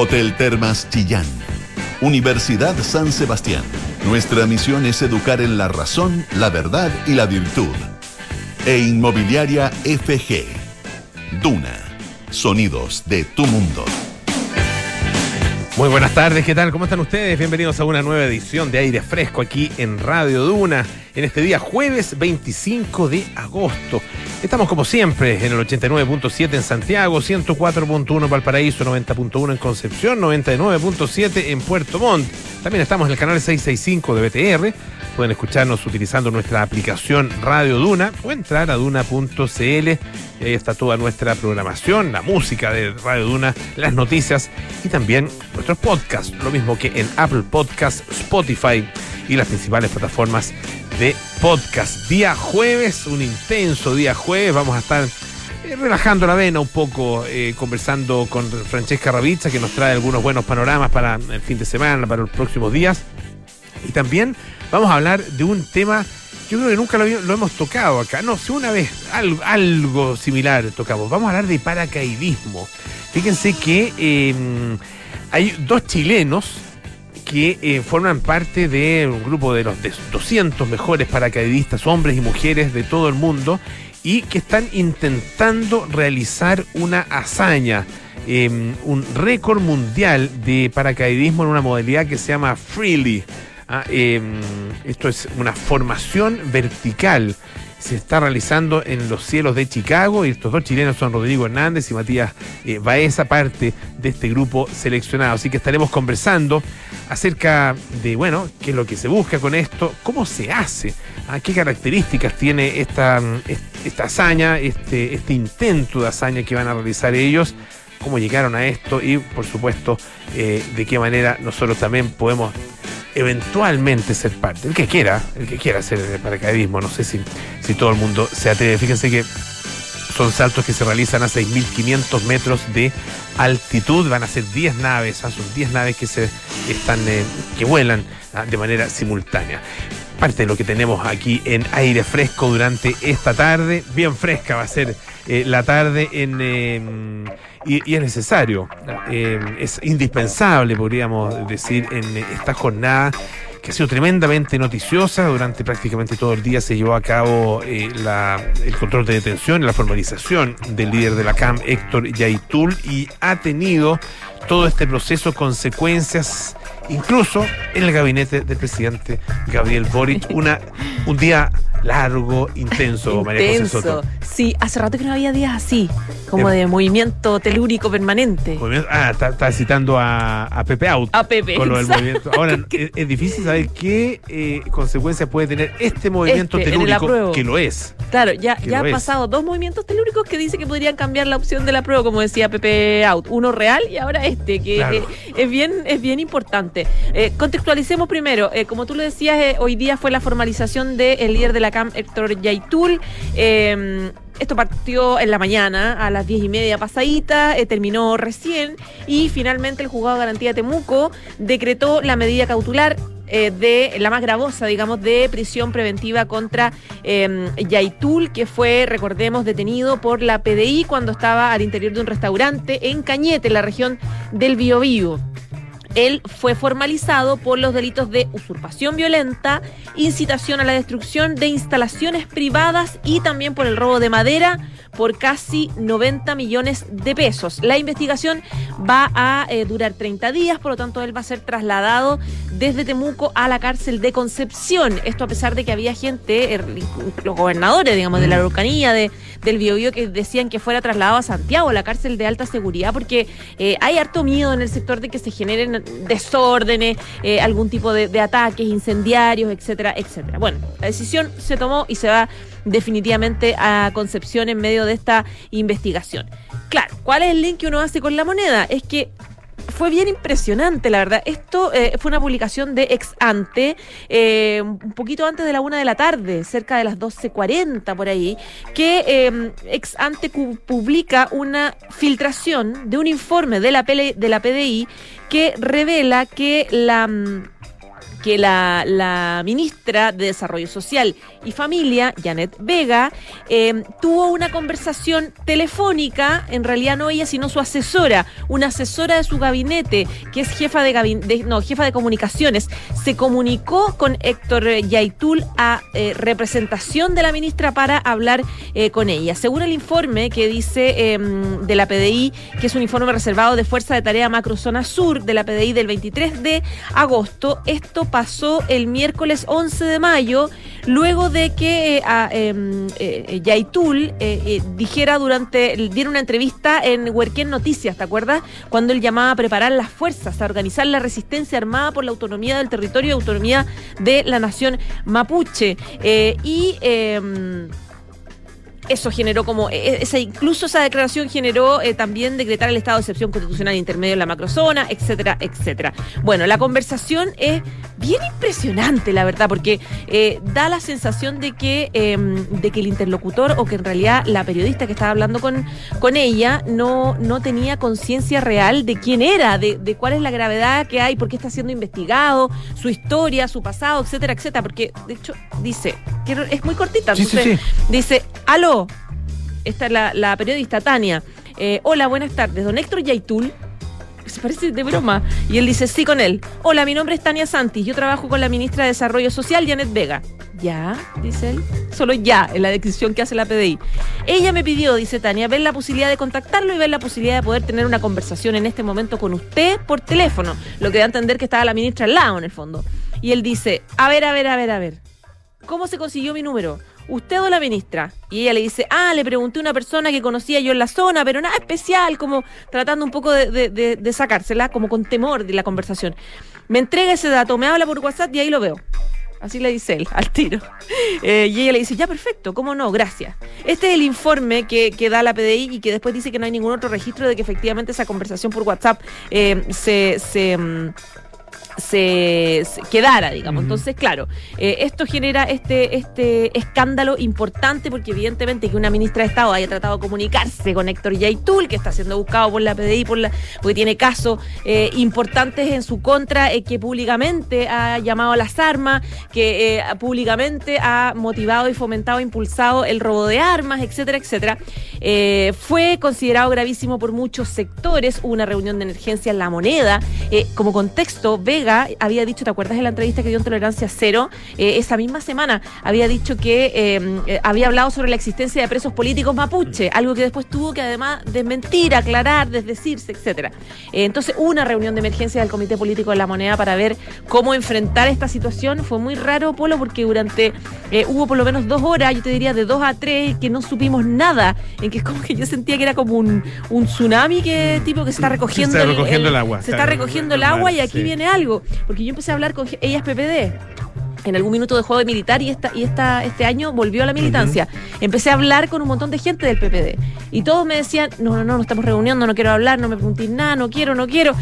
Hotel Termas Chillán. Universidad San Sebastián. Nuestra misión es educar en la razón, la verdad y la virtud. E Inmobiliaria FG. Duna. Sonidos de tu mundo. Muy buenas tardes, ¿qué tal? ¿Cómo están ustedes? Bienvenidos a una nueva edición de Aire Fresco aquí en Radio Duna, en este día jueves 25 de agosto. Estamos como siempre en el 89.7 en Santiago, 104.1 en Valparaíso, 90.1 en Concepción, 99.7 en Puerto Montt. También estamos en el canal 665 de BTR. Pueden escucharnos utilizando nuestra aplicación Radio Duna o entrar a duna.cl. Ahí está toda nuestra programación, la música de Radio Duna, las noticias y también nuestros podcasts. Lo mismo que en Apple Podcasts, Spotify y las principales plataformas de podcast. Día jueves, un intenso día jueves. Vamos a estar eh, relajando la vena un poco, eh, conversando con Francesca Ravizza, que nos trae algunos buenos panoramas para el fin de semana, para los próximos días. Y también vamos a hablar de un tema, yo creo que nunca lo, hemos tocado acá. No, si una vez algo, similar tocamos. Vamos a hablar de paracaidismo. Fíjense que em, hay dos chilenos que eh, forman parte de un grupo de los 200 mejores paracaidistas, hombres y mujeres de todo el mundo, y que están intentando realizar una hazaña, em, un récord mundial de paracaidismo en una modalidad que se llama Freely. Ah, em, esto es una formación vertical se está realizando en los cielos de Chicago y estos dos chilenos son Rodrigo Hernández y Matías eh, Baeza, parte de este grupo seleccionado. Así que estaremos conversando acerca de, bueno, qué es lo que se busca con esto, cómo se hace, ¿ah? qué características tiene esta, esta hazaña, este, este intento de hazaña que van a realizar ellos cómo llegaron a esto y por supuesto eh, de qué manera nosotros también podemos eventualmente ser parte. El que quiera, el que quiera hacer paracaidismo, no sé si, si todo el mundo se atreve. Fíjense que son saltos que se realizan a 6.500 metros de altitud. Van a ser 10 naves, ah, son 10 naves que, se están, eh, que vuelan ah, de manera simultánea. Parte de lo que tenemos aquí en aire fresco durante esta tarde. Bien fresca va a ser eh, la tarde en, em, y, es necesario, em, es indispensable, podríamos decir, en esta jornada que ha sido tremendamente noticiosa. Durante prácticamente todo el día se llevó a cabo eh, el control de detención la formalización del líder de la CAM, Héctor Yaitul, y ha tenido todo este proceso consecuencias incluso en el gabinete del presidente Gabriel Boric. Una, un día largo, intenso, María José Soto. Sí, hace rato que no había días así, como em. de movimiento telúrico permanente. Ah, está, citando a, Pepe Out. A Pepe. Con lo del movimiento. Ahora, es, difícil saber qué eh, consecuencias puede tener este movimiento este, telúrico, que lo es. Claro, ya, ya han pasado dos movimientos telúricos que dice que podrían cambiar la opción de la prueba, como decía Pepe Out. Uno real y ahora este, que eh, es, bien, es bien importante. Eh, contextualicemos primero, como tú lo decías, hoy día fue la formalización del líder de la Héctor Yaitul. Eh, esto partió en la mañana, a las diez y media pasadita, eh, terminó recién y finalmente el juzgado de garantía Temuco decretó la medida cautelar eh, de la más gravosa, digamos, de prisión preventiva contra eh, Yaitul, que fue, recordemos, detenido por la PDI cuando estaba al interior de un restaurante en Cañete, en la región del Biobío él fue formalizado por los delitos de usurpación violenta, incitación a la destrucción de instalaciones privadas y también por el robo de madera por casi 90 millones de pesos. La investigación va a eh, durar 30 días, por lo tanto él va a ser trasladado desde Temuco a la cárcel de Concepción. Esto a pesar de que había gente, er, los gobernadores, digamos, de la Araucanía, de, del Biobío, que decían que fuera trasladado a Santiago, la cárcel de alta seguridad, porque eh, hay harto miedo en el sector de que se generen desórdenes, eh, algún tipo de, de ataques incendiarios, etcétera, etcétera. Bueno, la decisión se tomó y se va definitivamente a Concepción en medio de esta investigación. Claro, ¿cuál es el link que uno hace con la moneda? Es que fue bien impresionante, la verdad. Esto eh, fue una publicación de ex ante, eh, un poquito antes de la una de la tarde, cerca de las 12.40 por ahí, que eh, ex ante publica una filtración de un informe de la, PDI que revela que la mm, que la, la, ministra de Desarrollo Social y Familia, Janet Vega, eh, tuvo una conversación telefónica, en realidad no ella, sino su asesora, una asesora de su gabinete, que es jefa de, no, jefa de comunicaciones, se comunicó con Héctor Yaitul a eh, representación de la ministra para hablar eh, con ella. Según el informe que dice em, de la PDI, que es un informe reservado de Fuerza de Tarea Macrozona Sur de la PDI del 23 de agosto, esto pasó el miércoles 11 de mayo, luego de que eh, em, eh, Yaitul dijera durante, diera una entrevista en Huerquén Noticias, ¿te acuerdas? Cuando él llamaba a preparar las fuerzas, a organizar la resistencia armada por la autonomía del territorio y autonomía de la nación mapuche. y em, eso generó como, e, esa, incluso esa declaración generó eh, también decretar el estado de excepción constitucional intermedio en la macrozona, etcétera, etcétera. Bueno, la conversación es bien impresionante, la verdad, porque eh, da la sensación de que, em, de que el interlocutor o que en realidad la periodista que estaba hablando con, con ella no, no tenía conciencia real de quién era, de, de cuál es la gravedad que hay, por qué está siendo investigado, su historia, su pasado, etcétera, etcétera, porque de hecho dice, es muy cortita, entonces, dice, aló, esta es la, periodista Tania. Eh, hola, buenas tardes. Don Héctor Yaitul. Se parece de broma. Y él dice, sí, con él. Hola, mi nombre es Tania Santis. Yo trabajo con la ministra de Desarrollo Social, Janet Vega. Ya, dice él. Solo ya, en la descripción que hace la PDI. Ella me pidió, dice Tania, ver la posibilidad de contactarlo y ver la posibilidad de poder tener una conversación en este momento con usted por teléfono. Lo que da a entender que estaba la ministra al lado, en el fondo. Y él dice, a ver, a ver, a ver, a ver. ¿Cómo se consiguió mi número? ¿Usted o la ministra? Y ella le dice, ah, le pregunté a una persona que conocía yo en la zona, pero nada especial, como tratando un poco de, sacársela, como con temor de la conversación. Me entrega ese dato, me habla por WhatsApp y ahí lo veo. Así le dice él, al tiro. Eh, y ella le dice, ya perfecto, ¿cómo no? Gracias. Este es el informe que, da la PDI y que después dice que no hay ningún otro registro de que efectivamente esa conversación por WhatsApp eh, se... se se, quedara, digamos. Entonces, claro, eh, esto genera este, este escándalo importante porque evidentemente que una ministra de Estado haya tratado de comunicarse con Héctor Yaitul, que está siendo buscado por la PDI, por la, porque tiene casos eh, importantes en su contra, eh, que públicamente ha llamado a las armas, que públicamente ha motivado y fomentado, impulsado el robo de armas, etcétera, etcétera. fue considerado gravísimo por muchos sectores, hubo una reunión de emergencia en la moneda. como contexto, Vega había dicho, ¿te acuerdas de la entrevista que dio en Tolerancia Cero? Eh, esa misma semana había dicho que eh, eh, había hablado sobre la existencia de presos políticos mapuche, algo que después tuvo que además desmentir, aclarar, desdecirse, etcétera. entonces, una reunión de emergencia del Comité Político de la Moneda para ver cómo enfrentar esta situación. Fue muy raro, Polo, porque durante hubo por lo menos dos horas, yo te diría de dos a tres, que no supimos nada, en que es como que yo sentía que era como un, tsunami que tipo que se está recogiendo, se está recogiendo el, agua. Se está recogiendo el agua y aquí viene algo porque yo empecé a hablar con ellas PPD en algún minuto de juego de militar y esta y esta este año volvió a la militancia. Empecé a hablar con un montón de gente del PPD y todos me decían, "No, no, no, no estamos reuniendo, no quiero hablar, no me preguntéis nada, no quiero, no quiero."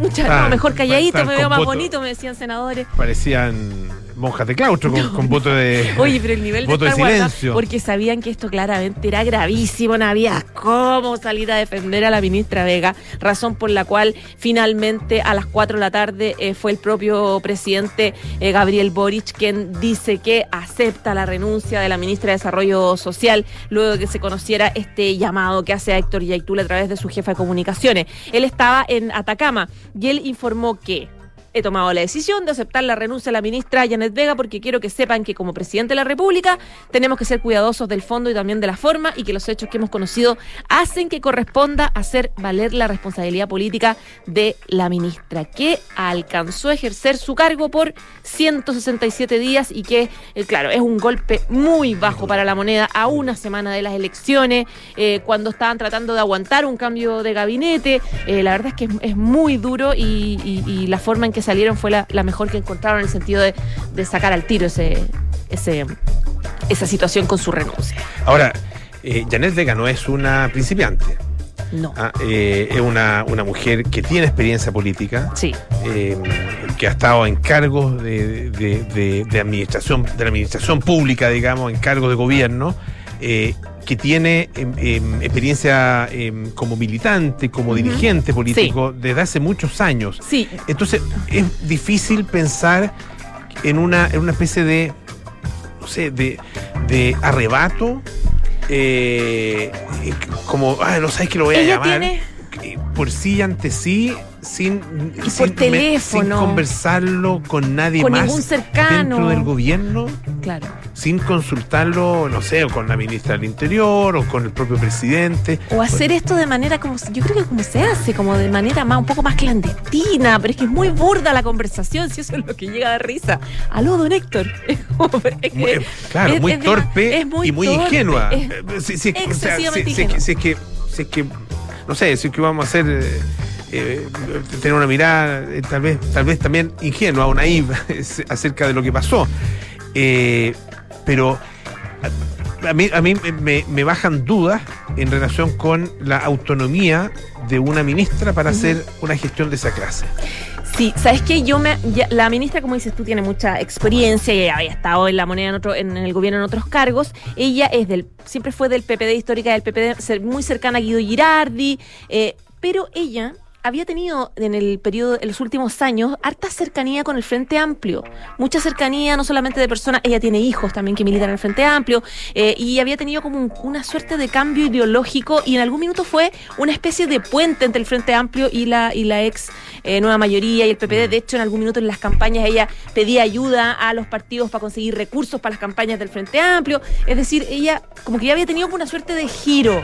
Mucha, mejor calladito, me veo más bonito, me decían senadores. Parecían monjas de claustro con, voto de Oye, pero el nivel de, silencio. porque sabían que esto claramente era gravísimo, no había cómo salir a defender a la ministra Vega, razón por la cual finalmente a las 4 de la tarde eh, fue el propio presidente eh, Gabriel Boric quien dice que acepta la renuncia de la ministra de Desarrollo Social luego de que se conociera este llamado que hace a Héctor Yaitul a través de su jefa de comunicaciones. Él estaba en Atacama y él informó que he tomado la decisión de aceptar la renuncia de la ministra Janet Vega porque quiero que sepan que como presidente de la República tenemos que ser cuidadosos del fondo y también de la forma y que los hechos que hemos conocido hacen que corresponda hacer valer la responsabilidad política de la ministra, que alcanzó a ejercer su cargo por 167 días y que, eh, claro, es un golpe muy bajo para la moneda a una semana de las elecciones, eh, cuando estaban tratando de aguantar un cambio de gabinete. Eh, la verdad es que es, muy duro y la forma en que salieron fue la, mejor que encontraron en el sentido de, sacar al tiro ese, ese, esa situación con su renuncia. Ahora, eh, Janet Vega no es una principiante. No. Ah, eh, es una, mujer que tiene experiencia política. Sí. Eh, que ha estado en cargos de, de, administración, de la administración pública, digamos, en cargos de gobierno. Eh, que tiene em, em, experiencia em, como militante, como dirigente político desde hace muchos años. Sí. Entonces es difícil pensar en una, en una especie de, no sé, de, de arrebato, eh, como, ah, no sabes que lo voy a llamar. tiene- eh, Por sí ante sí, sin, Y sin, por teléfono. sin conversarlo con nadie Con más ningún cercano. dentro del gobierno, Claro. sin consultarlo, no sé, o con la ministra del Interior o con el propio presidente. O hacer esto de manera como, yo creo que como se hace, como de manera más, un poco más clandestina, pero es que es muy burda la conversación, si eso es lo que llega de risa. Aló, don Héctor. Es que- Muy- eh, claro, es- muy es de- torpe es muy y muy torpe, ingenua. si es que, si es que, no sé, si es que vamos a hacer, eh, eh, tener una mirada eh, tal vez, tal vez también ingenua o naiva acerca de lo que pasó. Eh, pero a, a mí, a mí me, me bajan dudas en relación con la autonomía de una ministra para hacer una gestión de esa clase. Sí, ¿sabes qué? Yo me, ya- la ministra, como dices tú, tiene mucha experiencia y había estado en la moneda en, otro, en, el gobierno en otros cargos. Ella es del, siempre fue del PPD, histórica del PPD, ser- muy cercana a Guido Girardi, eh, pero ella había tenido en el periodo, en los últimos años, harta cercanía con el Frente Amplio. Mucha cercanía, no solamente de personas, ella tiene hijos también que militan en el Frente Amplio, eh, y había tenido como un- una suerte de cambio ideológico, y en algún minuto fue una especie de puente entre el Frente Amplio y la, y la ex eh, nueva mayoría y el PPD. De hecho, en algún minuto en las campañas ella pedía ayuda a los partidos para conseguir recursos para las campañas del Frente Amplio. Es decir, ella como que ya había tenido como una suerte de giro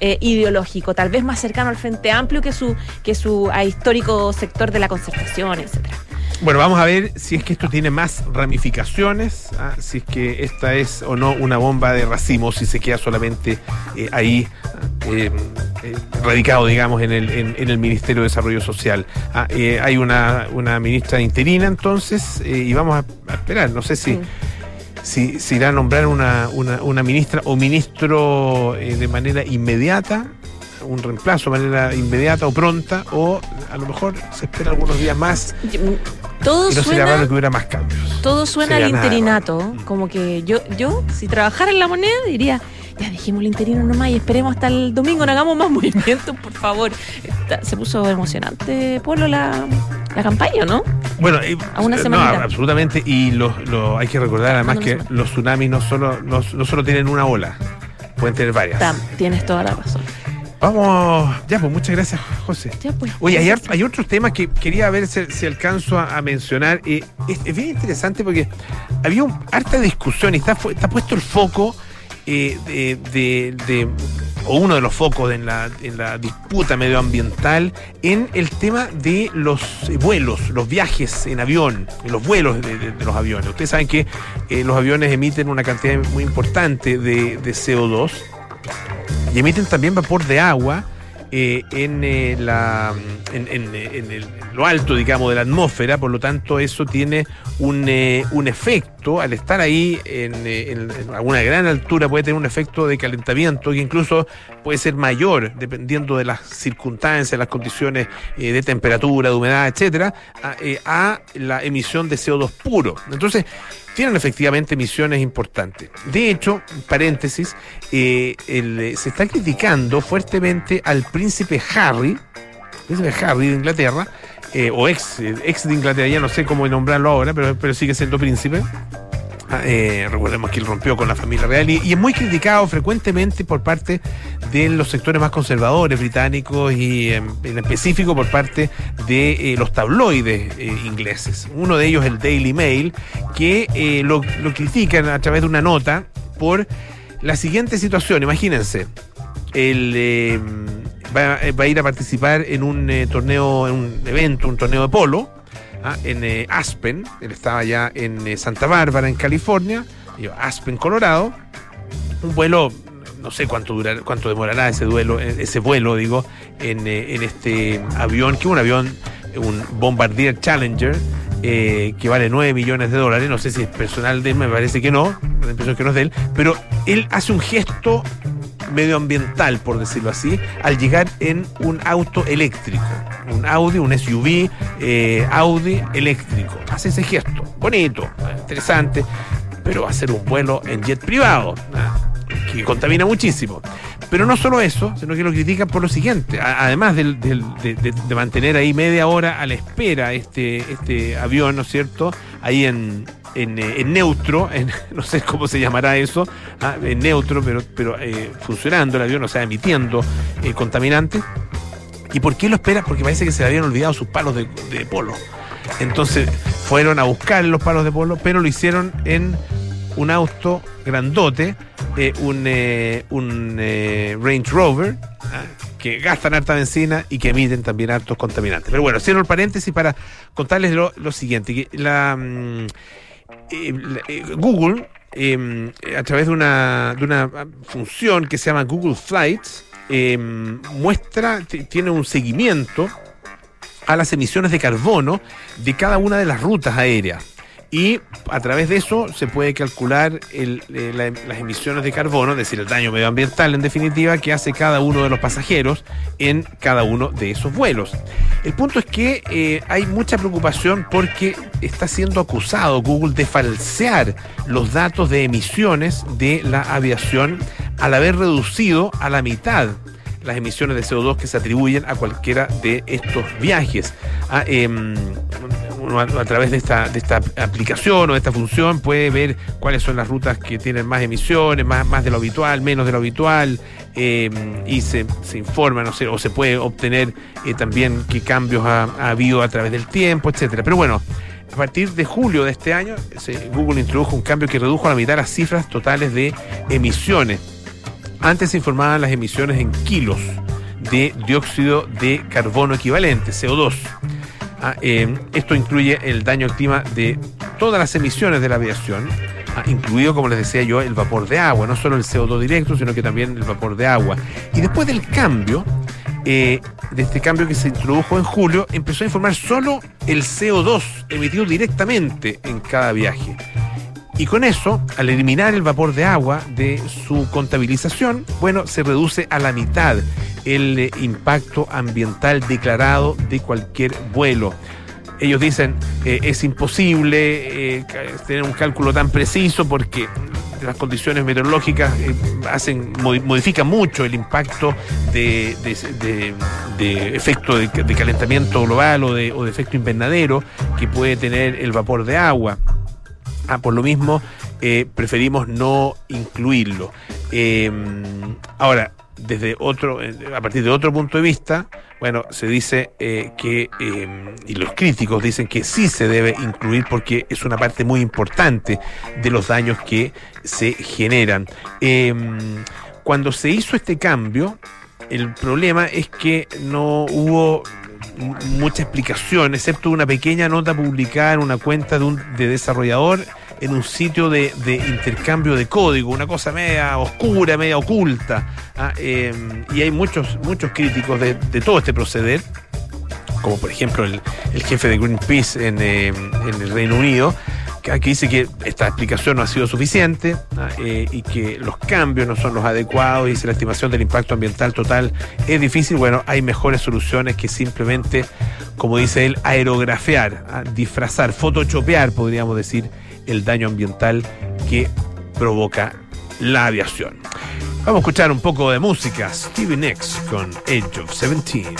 eh, ideológico, tal vez más cercano al Frente Amplio que su, que su ah, histórico sector de la concertación, etcétera. Bueno, vamos a ver si es que esto tiene más ramificaciones, ah, si es que esta es o no una bomba de racimo, si se queda solamente eh, ahí eh, eh, radicado, digamos, en el, en, en el Ministerio de Desarrollo Social. Ah, hay una, una ministra interina entonces y vamos a, a esperar, no sé si... Si, si irá a nombrar una, una, una ministra o ministro eh, de manera inmediata, un reemplazo de manera inmediata o pronta, o a lo mejor se espera algunos días más Todo y no sería suena, raro que hubiera más cambios. todo suena sería al interinato, como que yo, yo, si trabajara en la moneda, diría, ya dejemos el interino nomás y esperemos hasta el domingo, no hagamos más movimientos, por favor. Está- se puso emocionante, Polo, la, la campaña, ¿no? Bueno, y- A una no, semanita. absolutamente. Y lo, lo- hay que recordar además que semana. los tsunamis no solo, no, no solo tienen una ola, pueden tener varias. Tam, tienes toda la razón. Vamos, ya, pues muchas gracias, José. Ya, pues. Oye, hay, otros temas que quería ver si, si alcanzo a, a mencionar. Eh, es, es bien interesante porque había un, harta discusión y está, está puesto el foco eh, de, de- o uno de los focos en la, en la disputa medioambiental en el tema de los vuelos, los viajes en avión, los vuelos de, de- los aviones. Ustedes saben que eh, los aviones emiten una cantidad muy importante de CO2 y emiten también vapor de agua eh, en, eh, la, en, en- en el- lo alto, digamos, de la atmósfera, por lo tanto eso tiene un, eh, un efecto, al estar ahí en, eh, alguna gran altura puede tener un efecto de calentamiento que incluso puede ser mayor, dependiendo de las circunstancias, las condiciones eh, de temperatura, de humedad, etcétera, a, eh, a la emisión de CO2 puro. Entonces, tienen efectivamente emisiones importantes. De hecho, paréntesis, eh, eh, se está criticando fuertemente al príncipe Harry, príncipe Harry de Inglaterra, eh, o ex, ex de Inglaterra, ya no sé cómo nombrarlo ahora, pero, pero sigue siendo príncipe. Ah, eh, recordemos que él rompió con la familia real y, es muy criticado frecuentemente por parte de los sectores más conservadores británicos y em, en específico por parte de eh, los tabloides eh, ingleses. Uno de ellos, el Daily Mail, que eh, lo, lo critican a través de una nota por la siguiente situación. Imagínense, él eh, va, va a ir a participar en un torneo, en un evento, un torneo de polo ah, en eh, Aspen. Él estaba ya en eh, Santa Bárbara, en California, Aspen, Colorado. Un vuelo, no sé cuánto durará, cuánto demorará ese duelo, eh, ese vuelo, digo, en, en este avión, que es un avión, un Bombardier Challenger. que vale 9 millones de dólares, no sé si es personal de él, me parece que no, la impresión es que no es de él, pero él hace un gesto medioambiental, por decirlo así, al llegar en un auto eléctrico. Un Audi, un SUV eh, Audi eléctrico. Hace ese gesto. Bonito, interesante, pero va a ser un vuelo en jet privado, ah, que contamina muchísimo. Pero no solo eso, sino que lo critican por lo siguiente. además de, mantener ahí media hora a la espera este, este avión, ¿no es cierto? Ahí en, en, eh, neutro, no sé cómo se llamará eso, ah, en neutro, pero, pero eh, funcionando el avión, o sea, emitiendo eh, contaminantes. ¿Y por qué lo espera? Porque parece que se le habían olvidado sus palos de, polo. Entonces fueron a buscar los palos de polo, pero lo hicieron en un auto grandote, un, Range Rover, ah, que gastan harta benzina y que emiten también hartos contaminantes. Pero bueno, cierro el paréntesis para contarles lo, siguiente, la, mm, Google, em, a través de una, de una función que se llama Google Flights, em, muestra, tiene un seguimiento a las emisiones de carbono de cada una de las rutas aéreas y a través de eso se puede calcular eh, las emisiones de carbono, es decir, el daño medioambiental en definitiva que hace cada uno de los pasajeros en cada uno de esos vuelos. El punto es que eh, hay mucha preocupación porque está siendo acusado Google de falsear los datos de emisiones de la aviación al haber reducido a la mitad las emisiones de CO2 que se atribuyen a cualquiera de estos viajes. Ah, em, a, través de esta, de esta aplicación o de esta función puede ver cuáles son las rutas que tienen más emisiones, más, más de lo habitual, menos de lo habitual, eh, y se, se, informa, no sé, o se puede obtener eh, también qué cambios ha, habido a través del tiempo, etcétera. Pero bueno, a partir de julio de este año, Google introdujo un cambio que redujo a la mitad las cifras totales de emisiones. Antes se informaban las emisiones en kilos de dióxido de carbono equivalente, CO2. Ah, eh, esto incluye el daño al clima de todas las emisiones de la aviación, ah, incluido, como les decía yo, el vapor de agua, no solo el CO2 directo, sino que también el vapor de agua. Y después del cambio, eh, de este cambio que se introdujo en julio, empezó a informar solo el CO2 emitido directamente en cada viaje. Y con eso, al eliminar el vapor de agua de su contabilización, bueno, se reduce a la mitad el eh, impacto ambiental declarado de cualquier vuelo. Ellos dicen eh, es imposible eh, tener un cálculo tan preciso porque las condiciones meteorológicas hacen modifican mucho el impacto de, efecto de, calentamiento global o de efecto invernadero que puede tener el vapor de agua. Ah, por lo mismo, eh, preferimos no incluirlo. Em, ahora, desde otro, eh, a partir de otro punto de vista, bueno, se dice eh, que, em, y los críticos dicen que sí se debe incluir porque es una parte muy importante de los daños que se generan. Em, cuando se hizo este cambio, el problema es que no hubo mucha explicación, excepto una pequeña nota publicada en una cuenta de un de desarrollador en un sitio de, intercambio de código, una cosa media oscura, media oculta. ¿ah? Em, y hay muchos, muchos críticos de, todo este proceder, como por ejemplo el, jefe de Greenpeace en, em, en el Reino Unido, aquí dice que esta explicación no ha sido suficiente eh, y que los cambios no son los adecuados y si la estimación del impacto ambiental total es difícil, bueno, hay mejores soluciones que simplemente, como dice él, aerografear, ¿ah? disfrazar, photoshopear, podríamos decir, el daño ambiental que provoca la aviación. Vamos a escuchar un poco de música. Stevie Nicks con Age of 17.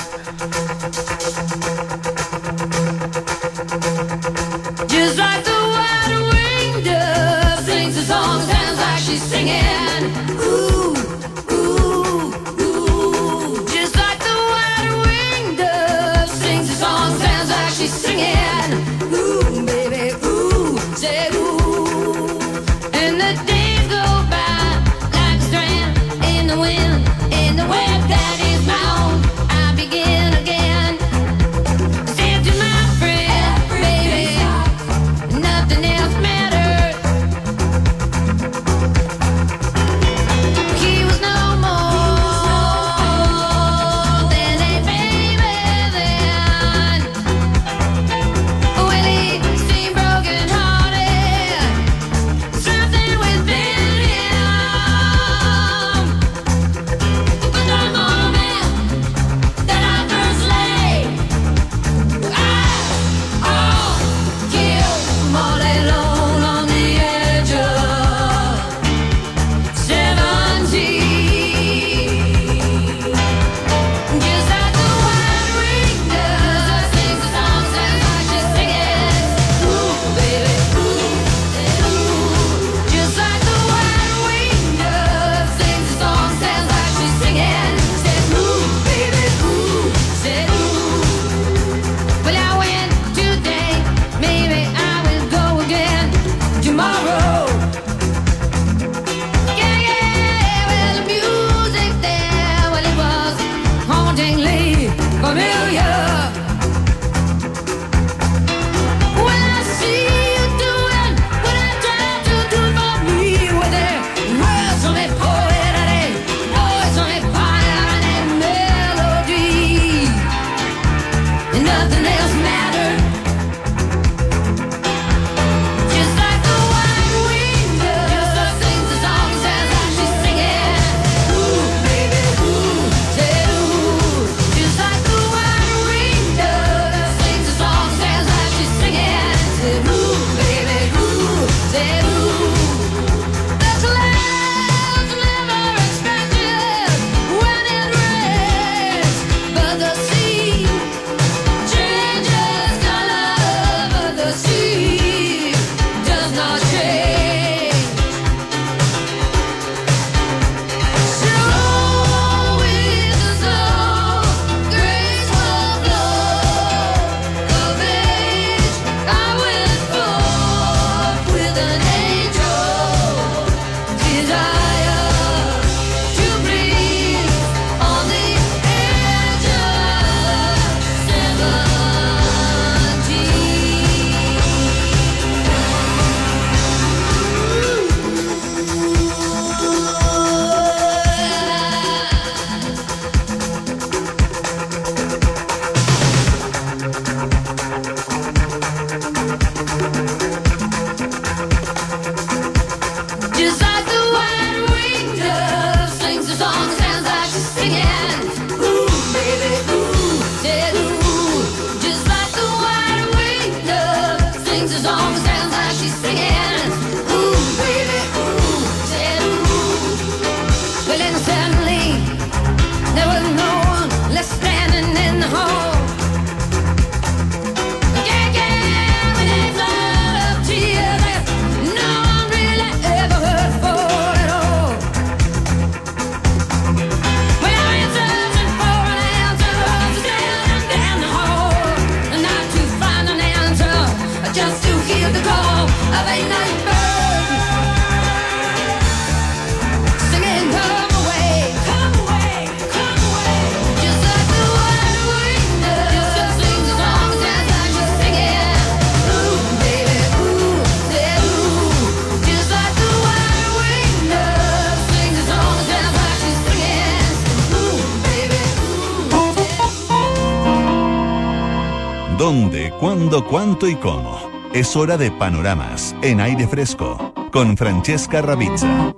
Cuándo, cuánto y cómo? Es hora de panoramas en aire fresco con Francesca Ravizza.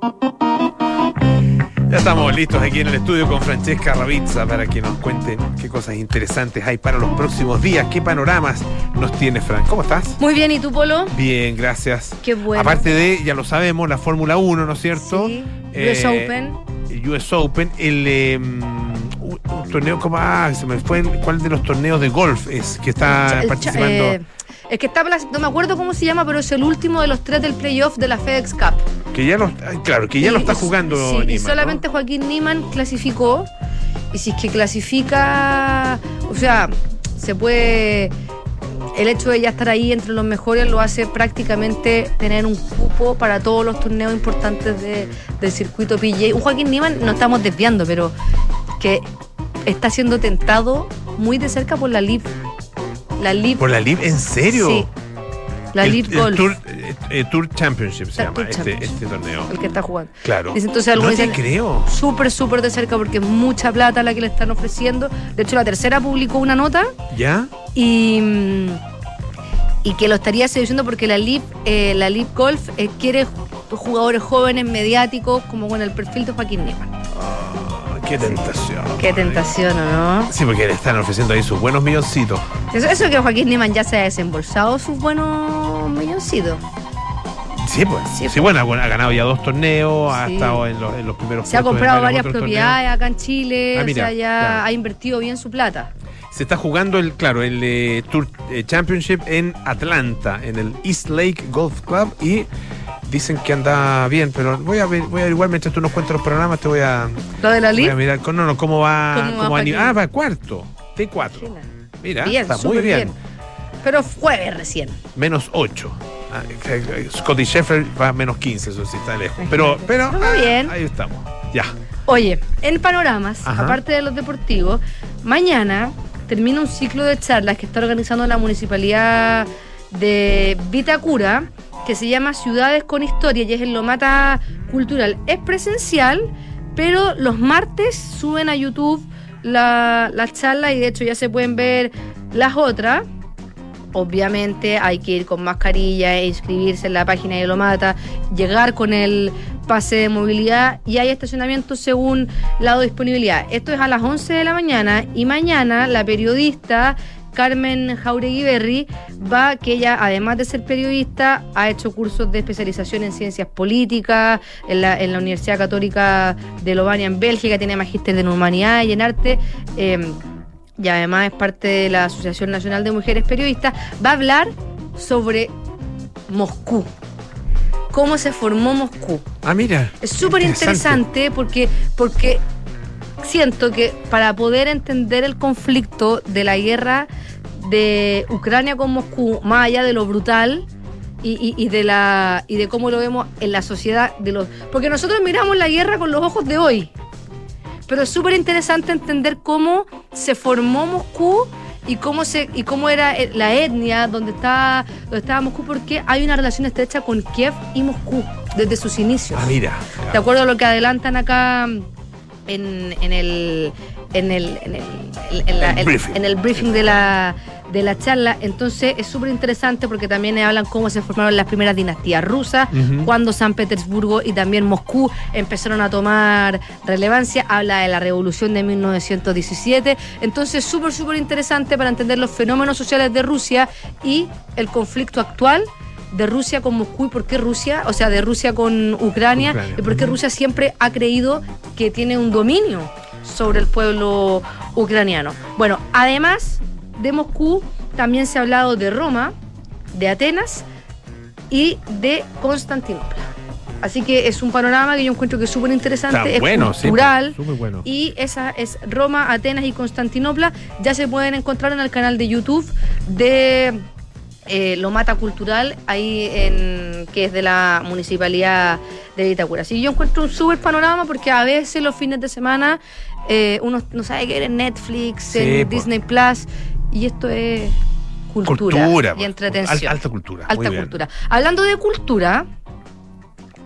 Ya estamos listos aquí en el estudio con Francesca Ravizza para que nos cuenten qué cosas interesantes hay para los próximos días, qué panoramas nos tiene Fran. ¿Cómo estás? Muy bien, ¿y tú, Polo? Bien, gracias. Qué bueno. Aparte de, ya lo sabemos, la Fórmula 1, ¿no es cierto? Sí, Eh, US Open. el US Open, el eh, un, un torneo como ah, se me fue cuál de los torneos de golf es que está El participando. eh, es que está, no me acuerdo cómo se llama, pero es el último de los tres del playoff de la FedEx Cup. que ya lo claro, que ya lo Y- está y- jugando sí, y solamente Joaquín Niman clasificó. Y si es que clasifica, o sea, se puede. El hecho de ya estar ahí entre los mejores lo hace prácticamente tener un cupo para todos los torneos importantes de- del circuito PJ. Un Joaquín Niman, no estamos desviando, pero que está siendo tentado muy de cerca por la LIV. La LIV. Por la LIV, ¿en serio? Sí. La El- el Golf. Tour, eh, eh, Tour Championship se llama este, Championship. este torneo. el que está jugando. Claro. Entonces no te dicen- creo. Súper, súper de cerca porque es mucha plata la que le están ofreciendo. De hecho, la tercera publicó una nota ¿Ya? y, mm, y que lo estaría seduciendo porque la LIV, eh, la LIV Golf eh, quiere ju- jugadores jóvenes, mediáticos, como con el perfil de Joaquín Niemann. Ah, qué tentación. Qué tentación, ¿o no? Sí, porque le están ofreciendo ahí sus buenos milloncitos. Eso, eso que Joaquín Niemann ya se ha desembolsado sus buenos milloncitos. Sí, pues. Sí, Sí, bueno, ha ganado ya dos torneos, ha estado en los, en los primeros Se ha comprado varias propiedades acá en Chile, Ah, o mira, sea, ya ya. ha invertido bien su plata. Se está jugando el, claro, el eh, Tour eh, Championship en Atlanta, en el East Lake Golf Club y dicen que anda bien, pero voy a ver, voy a igual mientras tú nos cuentas los programas, te voy a, Lo de la voy a LIV, mirar no, no, cómo va, ¿Cómo va cómo va Joaquín? Ah, va cuarto, T4. Mira, bien, está muy bien. Pero jueves recién. Menos 8. Ah, eh, eh, Scotty Sheffield va a menos 15, eso sí está lejos. Pero, pero ah, bien. ahí estamos. Ya. Oye, en panoramas, Ajá. aparte de los deportivos, mañana termina un ciclo de charlas que está organizando la municipalidad de Vitacura, que se llama Ciudades con Historia y es en Lomata Cultural. Es presencial, pero los martes suben a YouTube la- las charlas y de hecho ya se pueden ver las otras. Obviamente hay que ir con mascarilla e inscribirse en la página de Lomata, llegar con el pase de movilidad y hay estacionamiento según la disponibilidad. Esto es a las 11 de la mañana y mañana la periodista Carmen Jauregui Berry va, que ella además de ser periodista ha hecho cursos de especialización en ciencias políticas en la, en la Universidad Católica de Lovania en Bélgica, tiene magíster en humanidad y en arte. eh, y además es parte de la Asociación Nacional de Mujeres Periodistas, va a hablar sobre Moscú. Cómo se formó Moscú. Ah, mira. Es súper interesante porque, porque siento que para poder entender el conflicto de la guerra de Ucrania con Moscú, más allá de lo brutal y, y- y de la y de cómo lo vemos en la sociedad de los. Porque nosotros miramos la guerra con los ojos de hoy. Pero es súper interesante entender cómo se formó Moscú y cómo se y cómo era la etnia donde estaba donde estaba Moscú porque hay una relación estrecha con Kiev y Moscú desde sus inicios. Ah, mira. De acuerdo a lo que adelantan acá en, en el en el, en el, en la- El briefing. en el briefing de la de la charla, entonces es súper interesante porque también hablan cómo se formaron las primeras dinastías rusas, Ujú. cuando San Petersburgo y también Moscú empezaron a tomar relevancia, habla de la revolución de 1917, entonces súper, súper interesante para entender los fenómenos sociales de Rusia y el conflicto actual de Rusia con Moscú y por qué Rusia, o sea, de Rusia con Ucrania, Ucrania. y por qué. Rusia siempre ha creído que tiene un dominio sobre el pueblo ucraniano. Bueno, además de Moscú, también se ha hablado de Roma, de Atenas y de Constantinopla. Así que es un panorama que yo encuentro que es súper interesante, es bueno, sí, cultural. súper bueno. Y esa es Roma, Atenas y Constantinopla. Ya se pueden encontrar en el canal de YouTube de eh, Lomata Cultural, ahí en que es de la municipalidad de Vitacura. Así que yo encuentro un súper panorama porque a veces los fines de semana eh, uno no sabe qué en Netflix, Sí, en. Disney Plus, y esto es cultura, Cultura. y entretención. Al- alta cultura. Alta cultura. Hablando de cultura,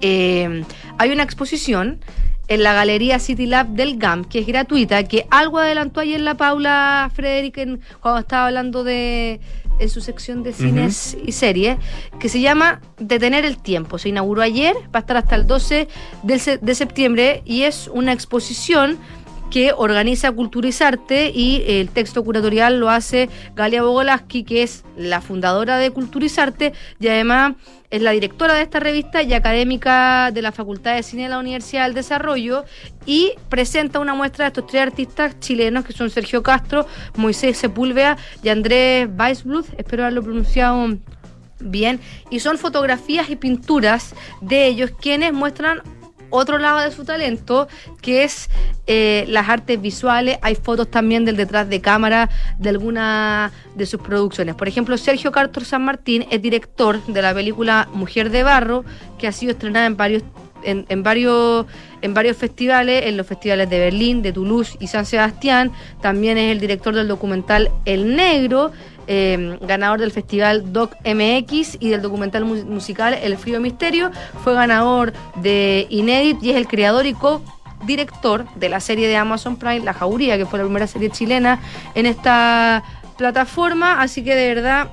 eh, hay una exposición en la Galería City Lab del GAM, que es gratuita, que algo adelantó ayer la Paula Frederick en- cuando estaba hablando de, en su sección de cines y series, que se llama Detener el Tiempo. Se inauguró ayer, va a estar hasta el 12 de septiembre y es una exposición que organiza Culturizarte y el texto curatorial lo hace Galia Bogolaski, que es la fundadora de Culturizarte y además es la directora de esta revista y académica de la Facultad de Cine de la Universidad del Desarrollo y presenta una muestra de estos tres artistas chilenos que son Sergio Castro, Moisés Sepúlveda y Andrés Weisbluth, espero haberlo pronunciado bien, y son fotografías y pinturas de ellos quienes muestran otro lado de su talento, que es eh, las artes visuales. Hay fotos también del detrás de cámara de algunas de sus producciones. Por ejemplo, Sergio Cartor San Martín es director de la película Mujer de Barro, que ha sido estrenada en varios en, varios, en varios festivales, en los festivales de Berlín, de Toulouse y San Sebastián. También es el director del documental El Negro, eh, ganador del festival Doc MX y del documental musical El Frío Misterio. Fue ganador de Inédit y es el creador y co director de la serie de Amazon Prime, La Jauría, que fue la primera serie chilena en esta plataforma. Así que de verdad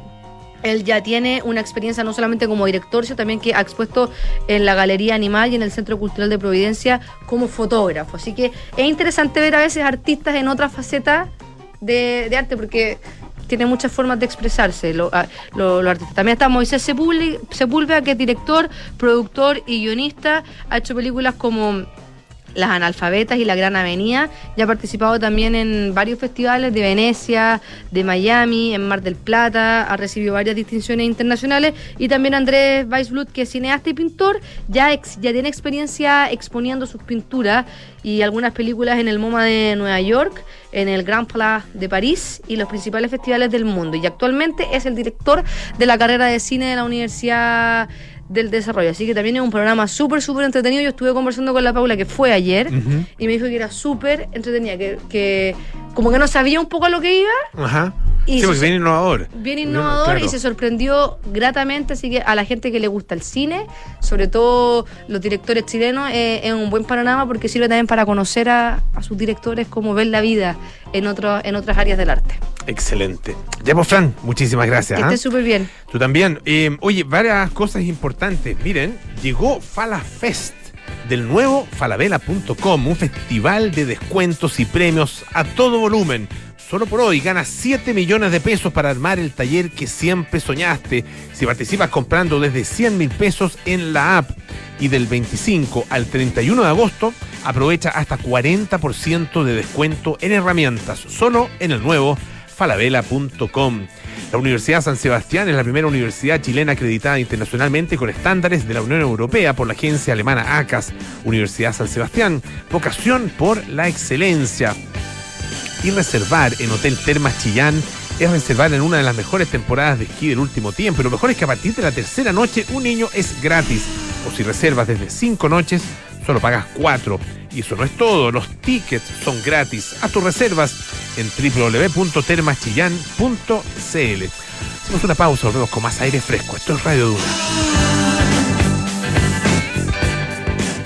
él ya tiene una experiencia no solamente como director, sino también que ha expuesto en la Galería Animal y en el Centro Cultural de Providencia como fotógrafo. Así que es interesante ver a veces artistas en otra faceta de, arte, porque tiene muchas formas de expresarse los artistas. También está Moisés Sepúlveda, que es director, productor y guionista. Ha hecho películas como las analfabetas y la Gran Avenida. Ya ha participado también en varios festivales de Venecia, de Miami, en Mar del Plata, ha recibido varias distinciones internacionales y también Andrés Weisblut, que es cineasta y pintor, ya, ya tiene experiencia exponiendo sus pinturas y algunas películas en el MoMA de Nueva York, en el Grand Place de París y los principales festivales del mundo. Y actualmente es el director de la carrera de cine de la Universidad del desarrollo. Así que también es un programa súper, súper entretenido. Yo estuve conversando con la Paula, que fue ayer, y me dijo que era súper entretenida, que, que como que no sabía un poco a lo que iba. Ajá. Y sí, porque bien innovador. Bien innovador y se sorprendió gratamente, así que a la gente que le gusta el cine, sobre todo los directores chilenos, eh, es un buen panorama porque sirve también para conocer a, sus directores cómo ven la vida en, otro, en otras áreas del arte. Excelente. Ya, pues, Fran, muchísimas gracias. Que ¿ah? súper bien. Tú también. Eh, oye, varias cosas importantes. Miren, llegó Fala Fest del nuevo falabella.com, un festival de descuentos y premios a todo volumen Solo por hoy ganas 7 millones de pesos para armar el taller que siempre soñaste. Si participas comprando desde 100 mil pesos en la app y del 25 al 31 de agosto, aprovecha hasta 40% de descuento en herramientas, solo en el nuevo falabella.com. La Universidad San Sebastián es la primera universidad chilena acreditada internacionalmente con estándares de la Unión Europea por la agencia alemana ACAS. Universidad San Sebastián, vocación por la excelencia y reservar en Hotel Termas Chillán es reservar en una de las mejores temporadas de esquí del último tiempo. Y lo mejor es que a partir de la tercera noche un niño es gratis. O si reservas desde cinco noches, solo pagas cuatro. Y eso no es todo, los tickets son gratis. Haz tus reservas en www.termaschillán.cl. Hacemos una pausa, volvemos con más aire fresco. Esto es Radio Duna.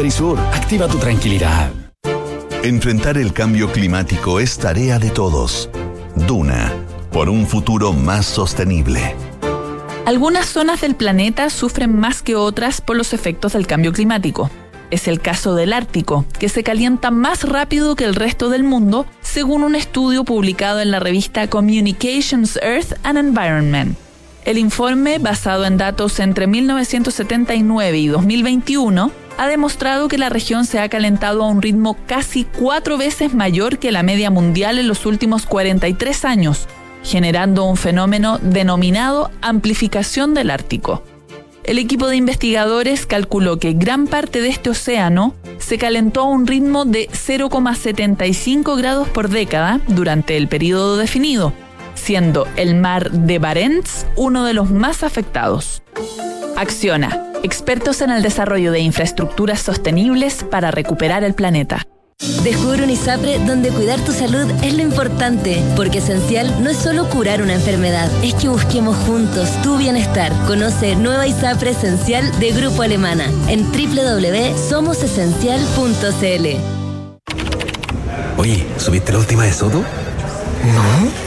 Verisur, activa tu tranquilidad. Enfrentar el cambio climático es tarea de todos. Duna, por un futuro más sostenible. Algunas zonas del planeta sufren más que otras por los efectos del cambio climático. Es el caso del Ártico, que se calienta más rápido que el resto del mundo, según un estudio publicado en la revista Communications Earth and Environment. El informe, basado en datos entre 1979 y 2021, ha demostrado que la región se ha calentado a un ritmo casi cuatro veces mayor que la media mundial en los últimos 43 años, generando un fenómeno denominado amplificación del Ártico. El equipo de investigadores calculó que gran parte de este océano se calentó a un ritmo de 0,75 grados por década durante el periodo definido, siendo el mar de Barents uno de los más afectados. Acciona, expertos en el desarrollo de infraestructuras sostenibles para recuperar el planeta. Descubre un ISAPRE donde cuidar tu salud es lo importante, porque esencial no es solo curar una enfermedad, es que busquemos juntos tu bienestar. Conoce Nueva ISAPRE Esencial de Grupo Alemana en www.somosesencial.cl. Oye, ¿subiste la última de Soto? No,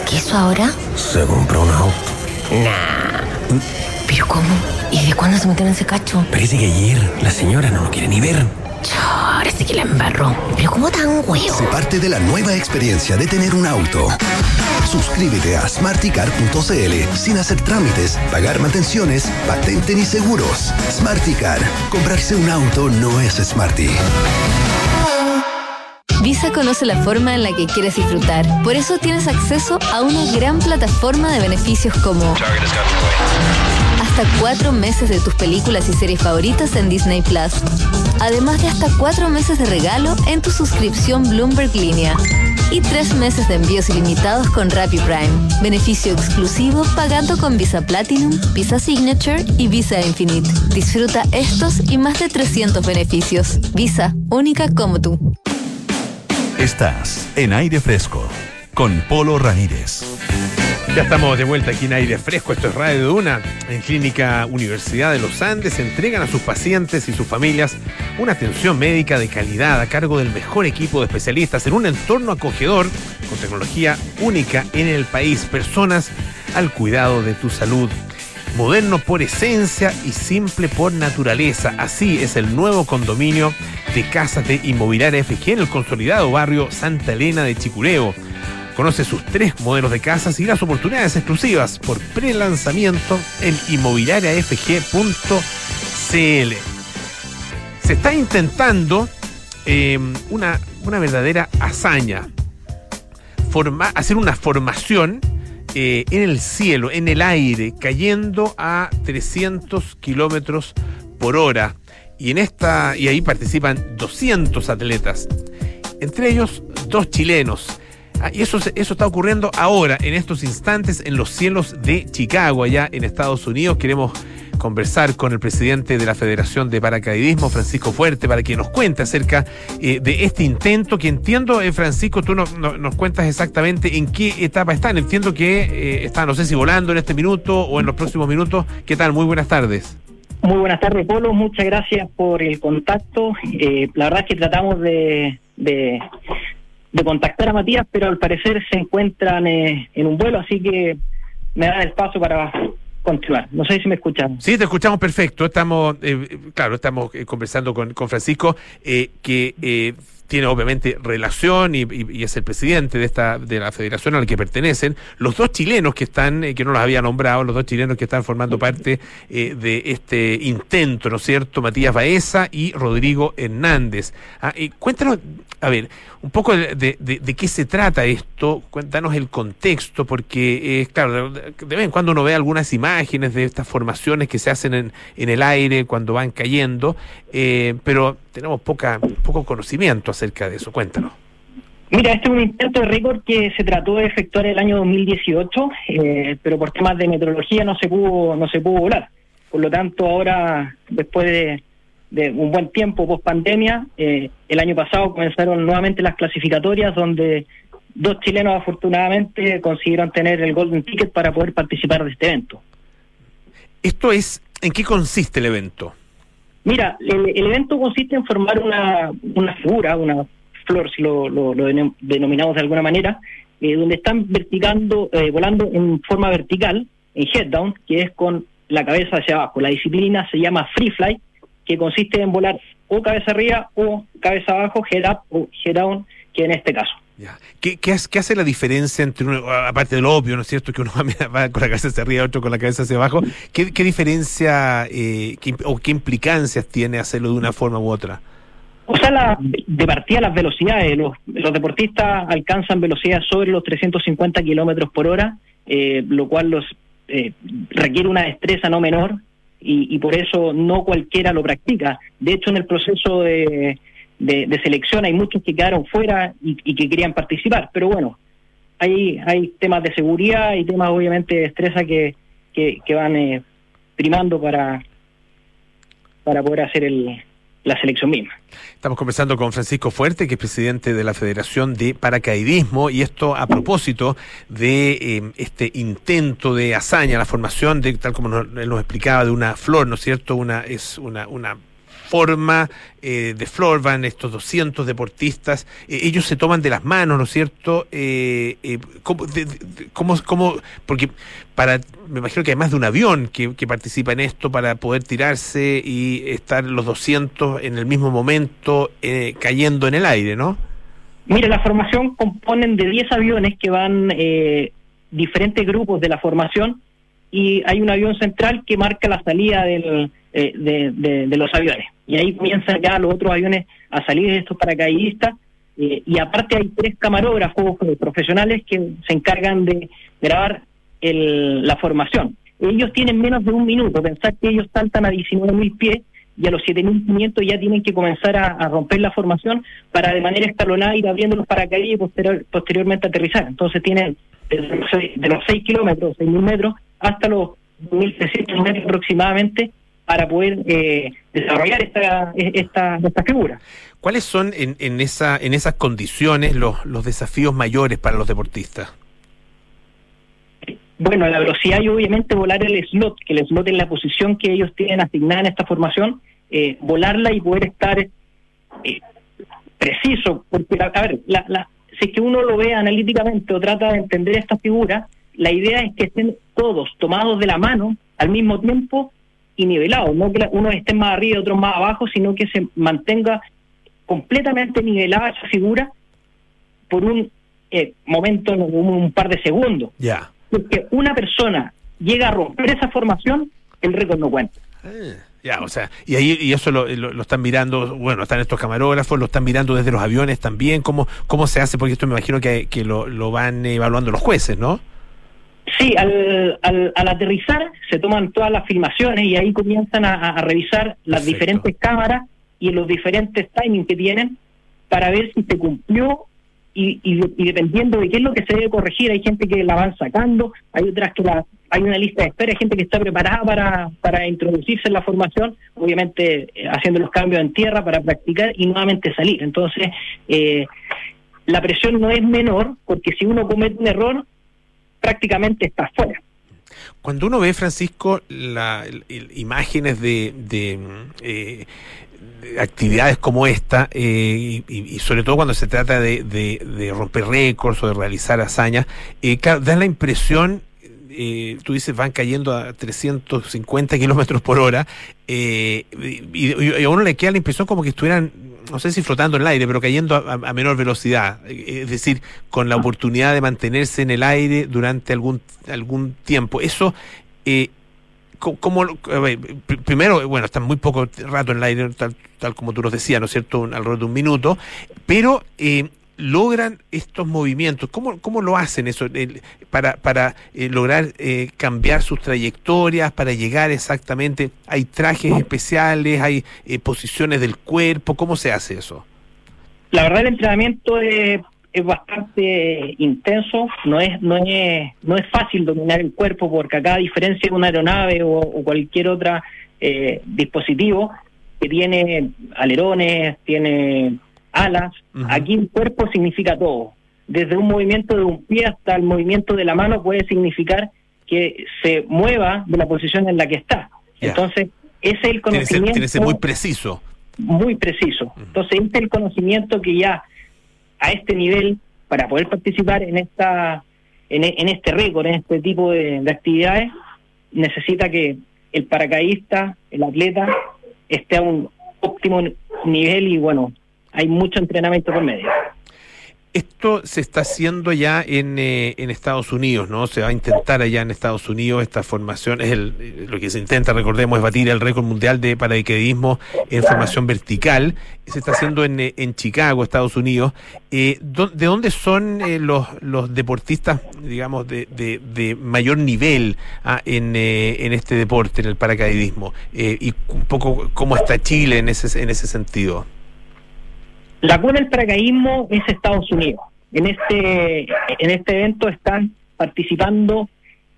¿qué hizo ahora? Se compró un auto. Nah. ¿Pero cómo? ¿Y de cuándo se metió en ese cacho? Parece que ayer la señora no lo quiere ni ver. Ahora sí que la embarró. Pero ¿cómo tan huevo? Se parte de la nueva experiencia de tener un auto. Suscríbete a smarticar.cl sin hacer trámites, pagar mantenciones, patente ni seguros. Smarticar. Comprarse un auto no es smarty. Visa conoce la forma en la que quieres disfrutar. Por eso tienes acceso a una gran plataforma de beneficios como hasta cuatro meses de tus películas y series favoritas en Disney Plus. Además de hasta cuatro meses de regalo en tu suscripción Bloomberg Línea. Y tres meses de envíos ilimitados con Rappi Prime. Beneficio exclusivo pagando con Visa Platinum, Visa Signature y Visa Infinite. Disfruta estos y más de 300 beneficios. Visa, única como tú. Estás en aire fresco con Polo Ramírez. Ya estamos de vuelta aquí en aire fresco. Esto es Radio Duna. En Clínica Universidad de los Andes entregan a sus pacientes y sus familias una atención médica de calidad a cargo del mejor equipo de especialistas en un entorno acogedor con tecnología única en el país. Personas al cuidado de tu salud. Moderno por esencia y simple por naturaleza. Así es el nuevo condominio de casas de inmobiliaria FG en el consolidado barrio Santa Elena de Chicureo. Conoce sus tres modelos de casas y las oportunidades exclusivas por pre-lanzamiento en inmobiliariafg.cl. Se está intentando eh, una, una, verdadera hazaña. Hacer una formación eh, en el cielo, en el aire, cayendo a 300 kilómetros por hora. Y, en esta, y ahí participan 200 atletas, entre ellos dos chilenos. Ah, y eso, eso está ocurriendo ahora, en estos instantes, en los cielos de Chicago, allá en Estados Unidos. Queremos conversar con el presidente de la Federación de Paracaidismo, Francisco Fuerte, para que nos cuente acerca eh, de este intento que entiendo, eh, Francisco, tú no, no- nos cuentas exactamente en qué etapa están. Entiendo que eh, está, no sé si volando en este minuto o en los próximos minutos. ¿Qué tal? Muy buenas tardes. Muy buenas tardes, Polo. Muchas gracias por el contacto. Eh, la verdad es que tratamos de, de contactar a Matías, pero al parecer se encuentran eh, en un vuelo, así que me dan el paso para continuar. No sé si me escuchan. Sí, te escuchamos perfecto. Estamos, eh, claro, estamos eh, conversando con, con Francisco, eh, que eh, tiene obviamente relación y, es el presidente de esta de la federación a la que pertenecen. Los dos chilenos que están, eh, que no los había nombrado, los dos chilenos que están formando parte eh, de este intento, ¿no es cierto? Matías Baeza y Rodrigo Hernández. Ah, cuéntanos, a ver, un poco de, qué se trata esto, cuéntanos el contexto, porque, eh, claro, de, de vez en cuando uno ve algunas imágenes de estas formaciones que se hacen en, en el aire cuando van cayendo, pero tenemos poca, poco conocimiento acerca de eso. Cuéntanos. Mira, este es un intento de récord que se trató de efectuar el año 2018, eh, pero por temas de meteorología no se pudo no se pudo volar. Por lo tanto, ahora, después de, de un buen tiempo post pandemia, el año pasado comenzaron nuevamente las clasificatorias donde dos chilenos afortunadamente consiguieron tener el golden ticket para poder participar de este evento. Esto es, ¿en qué consiste el evento? Mira, el, el evento consiste en formar una, una figura, una flor, si lo, lo- lo denom- denominamos de alguna manera, eh, donde están verticando, eh, volando en forma vertical, en head down, que es con la cabeza hacia abajo. La disciplina se llama free fly, que consiste en volar o cabeza arriba o cabeza abajo, head up o head down, que en este caso. ¿Qué, qué hace, la diferencia entre uno, aparte del obvio, ¿no es cierto? Que uno va, con la cabeza hacia arriba, otro con la cabeza hacia abajo. ¿Qué, diferencia eh, qué o qué implicancias tiene hacerlo de una forma u otra? O sea, la, de partida las velocidades, los, los deportistas alcanzan velocidades sobre los 350 kilómetros por hora, eh, lo cual los eh, requiere una destreza no menor y, y por eso no cualquiera lo practica. De hecho, en el proceso de, de- de selección hay muchos que quedaron fuera y, y que querían participar, pero bueno, hay, hay temas de seguridad y temas obviamente de destreza que, que, que van eh, primando para, para poder hacer el, la selección misma. Estamos conversando con Francisco Fuerte, que es presidente de la Federación de Paracaidismo, y esto a propósito de eh, este intento de hazaña, la formación de, tal como nos, nos explicaba, de una flor, ¿no es cierto? Una, es una, una forma eh, de flor, van estos 200 deportistas, eh, ellos se toman de las manos, ¿no es cierto? Eh, eh, ¿cómo, cómo- cómo- porque para, me imagino que hay más de un avión que, que participa en esto para poder tirarse y estar los 200 en el mismo momento eh, cayendo en el aire, ¿no? Mira, la formación componen de 10 aviones que van diferentes grupos de la formación y hay un avión central que marca la salida del, eh, de, de- los aviones. Y ahí comienzan ya los otros aviones a salir de estos paracaidistas. eh, y aparte hay tres camarógrafos eh, profesionales que se encargan de grabar el- la formación. Ellos tienen menos de un minuto. Pensar que ellos saltan a 19.000 pies y a los 7.500 ya tienen que comenzar a, romper la formación para de manera escalonada ir abriendo los paracaídas y posterior- posteriormente aterrizar. Entonces tienen de los 6 kilómetros, 6.000 metros, hasta los 1.300 metros aproximadamente para poder eh, desarrollar esta, esta, esta figura. ¿Cuáles son en, en, esa, en esas condiciones los, los desafíos mayores para los deportistas? Bueno, la velocidad y obviamente volar el slot, que el slot es la posición que ellos tienen asignada en esta formación, eh, volarla y poder estar eh, preciso, porque a, a ver, la, la, si es que uno lo ve analíticamente o trata de entender esta figura, la idea es que estén todos tomados de la mano al mismo tiempo y nivelados, no que unos estén más arriba y otros más abajo, sino que se mantenga completamente nivelada esa figura por un eh, momento, un, un par de segundos. Ya. Porque una persona llega a romper esa formación, el récord no cuenta. Ya, o sea, y ahí y eso lo, lo- lo están mirando, bueno, están estos camarógrafos, lo están mirando desde los aviones también, ¿cómo, cómo se hace? Porque esto me imagino que, que lo, lo van evaluando los jueces, ¿no? Sí, al, al, al aterrizar se toman todas las filmaciones y ahí comienzan a, a revisar las diferentes cámaras y los diferentes timings que tienen para ver si se cumplió y, y, y dependiendo de qué es lo que se debe corregir, hay gente que la van sacando, hay otras que la hay una lista de espera, hay gente que está preparada para, para introducirse en la formación, obviamente eh, haciendo los cambios en tierra para practicar y nuevamente salir. Entonces, eh, la presión no es menor porque si uno comete un error, prácticamente está fuera. Cuando uno ve, Francisco, la, imágenes de, de eh, actividades como esta, eh, y, sobre todo cuando se trata de, de, romper récords o de realizar hazañas, eh, da la impresión, eh, tú dices, van cayendo a 350 kilómetros por hora, y, a uno le queda la impresión como que estuvieran, no sé si flotando en el aire, pero cayendo a, menor velocidad, es decir, con la oportunidad de mantenerse en el aire durante algún, algún tiempo. Eso... Eh, como primero, bueno, están muy poco rato en el aire, tal, como tú nos decías, ¿no es cierto?, alrededor de un minuto, pero eh, logran estos movimientos. ¿Cómo, cómo lo hacen eso para, para eh, lograr eh, cambiar sus trayectorias, para llegar exactamente? ¿Hay trajes especiales, hay posiciones del cuerpo? ¿Cómo se hace eso? La verdad el entrenamiento es es bastante intenso, no es, no es, no es fácil dominar el cuerpo porque acá a diferencia de una aeronave o, cualquier otro eh, dispositivo que tiene alerones, tiene alas, aquí el cuerpo significa todo. Desde un movimiento de un pie hasta el movimiento de la mano puede significar que se mueva de la posición en la que está. Entonces, ese es el conocimiento. Tiene que ser muy preciso. Muy preciso. Entonces, ese es el conocimiento que ya a este nivel para poder participar en esta en, este récord, en este tipo de, actividades, necesita que el paracaidista, el atleta, esté a un óptimo nivel y bueno, hay mucho entrenamiento por medio. Esto se está haciendo ya en, eh, en Estados Unidos, ¿no? Se va a intentar allá en Estados Unidos esta formación. Es el, eh, lo que se intenta, recordemos, es batir el récord mundial de paracaidismo en formación vertical. Se está haciendo en, eh, en Chicago, Estados Unidos. ¿De dónde son los, los deportistas, digamos, de, de, mayor nivel ah, en, en este deporte, en el paracaidismo? y un poco cómo está Chile en ese, en ese sentido. La cuna del paracaidismo es Estados Unidos. En este, en este evento están participando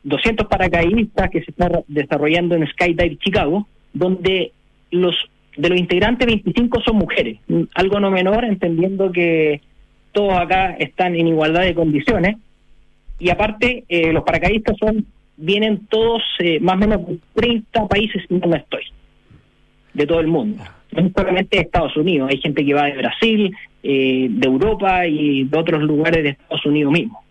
200 paracaidistas que se están desarrollando en Skydive Chicago, donde los de los integrantes 25 son mujeres, algo no menor, entendiendo que todos acá están en igualdad de condiciones. Y aparte, eh, los paracaidistas son vienen todos eh, más o menos de 30 países, no estoy, de todo el mundo no solamente de Estados Unidos, hay gente que va de Brasil, eh, de Europa y de otros lugares de Estados Unidos mismo.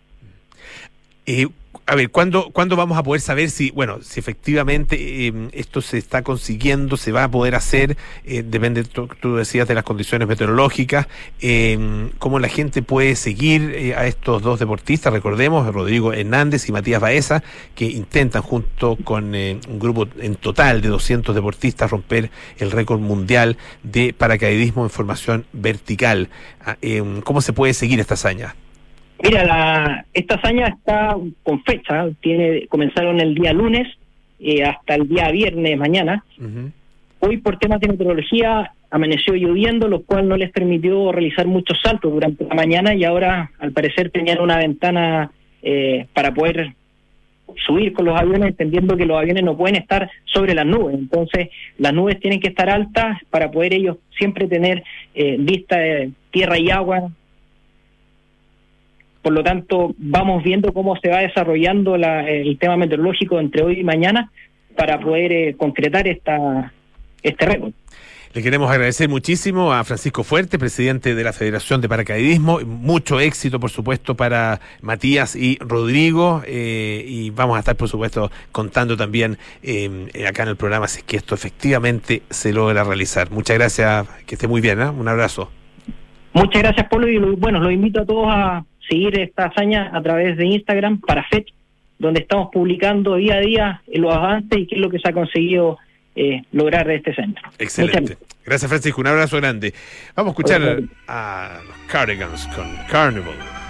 Eh, a ver, ¿cuándo, ¿cuándo vamos a poder saber si, bueno, si efectivamente em, esto se está consiguiendo, se va a poder hacer? Eh, depende, tú, decías, de las condiciones meteorológicas. Eh, ¿Cómo la gente puede seguir eh, a estos dos deportistas? Recordemos, Rodrigo Hernández y Matías Baeza, que intentan junto con eh, un grupo en total de 200 deportistas romper el récord mundial de paracaidismo en formación vertical. Ah, em, ¿Cómo se puede seguir esta hazaña? Mira, la, esta hazaña está con fecha, tiene comenzaron el día lunes eh, hasta el día viernes mañana. Hoy por temas de meteorología amaneció lloviendo, lo cual no les permitió realizar muchos saltos durante la mañana y ahora al parecer tenían una ventana eh, para poder subir con los aviones, entendiendo que los aviones no pueden estar sobre las nubes. Entonces, las nubes tienen que estar altas para poder ellos siempre tener eh, vista de tierra y agua por lo tanto, vamos viendo cómo se va desarrollando el tema meteorológico entre hoy y mañana para poder eh, concretar esta, este récord. Le queremos agradecer muchísimo a Francisco Fuerte, presidente de la Federación de Paracaidismo. Mucho éxito, por supuesto, para Matías y Rodrigo. Eh, y vamos a estar, por supuesto, contando también eh, acá en el programa si es que esto efectivamente se logra realizar. Muchas gracias, que esté muy bien. Un abrazo. Muchas gracias, Polo. Y bueno, los invito a todos a seguir esta hazaña a través de Instagram para FED, donde estamos publicando día a día los avances y qué es lo que se ha conseguido eh, lograr de este centro. Excelente. Gracias, Francisco. Un abrazo grande. Vamos a escuchar a los Cardigans con Carnival.